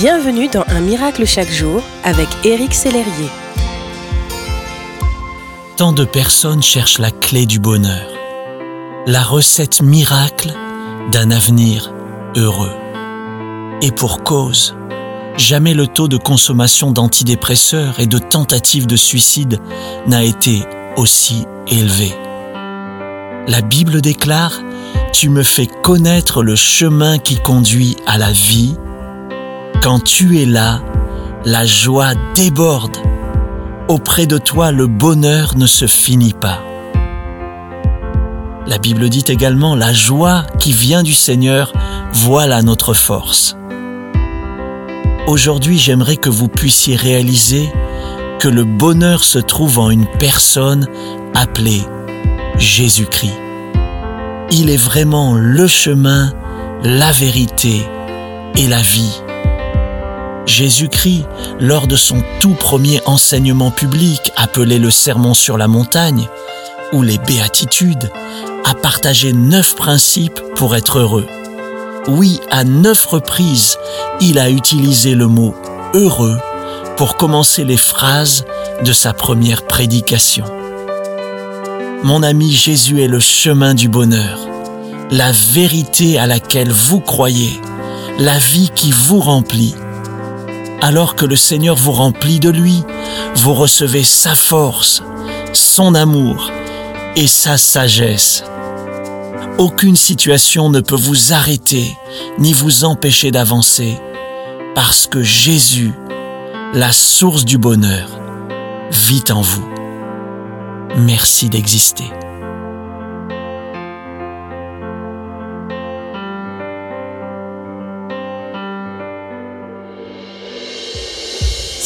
Bienvenue dans Un miracle chaque jour avec Éric Sellerier. Tant de personnes cherchent la clé du bonheur, la recette miracle d'un avenir heureux. Et pour cause, jamais le taux de consommation d'antidépresseurs et de tentatives de suicide n'a été aussi élevé. La Bible déclare Tu me fais connaître le chemin qui conduit à la vie. Quand tu es là, la joie déborde. Auprès de toi, le bonheur ne se finit pas. La Bible dit également La joie qui vient du Seigneur, voilà notre force. Aujourd'hui, j'aimerais que vous puissiez réaliser que le bonheur se trouve en une personne appelée Jésus-Christ. Il est vraiment le chemin, la vérité et la vie. Jésus-Christ, lors de son tout premier enseignement public appelé le Sermon sur la montagne, ou les béatitudes, a partagé neuf principes pour être heureux. Oui, à neuf reprises, il a utilisé le mot heureux pour commencer les phrases de sa première prédication. Mon ami Jésus est le chemin du bonheur, la vérité à laquelle vous croyez, la vie qui vous remplit. Alors que le Seigneur vous remplit de lui, vous recevez sa force, son amour et sa sagesse. Aucune situation ne peut vous arrêter ni vous empêcher d'avancer parce que Jésus, la source du bonheur, vit en vous. Merci d'exister.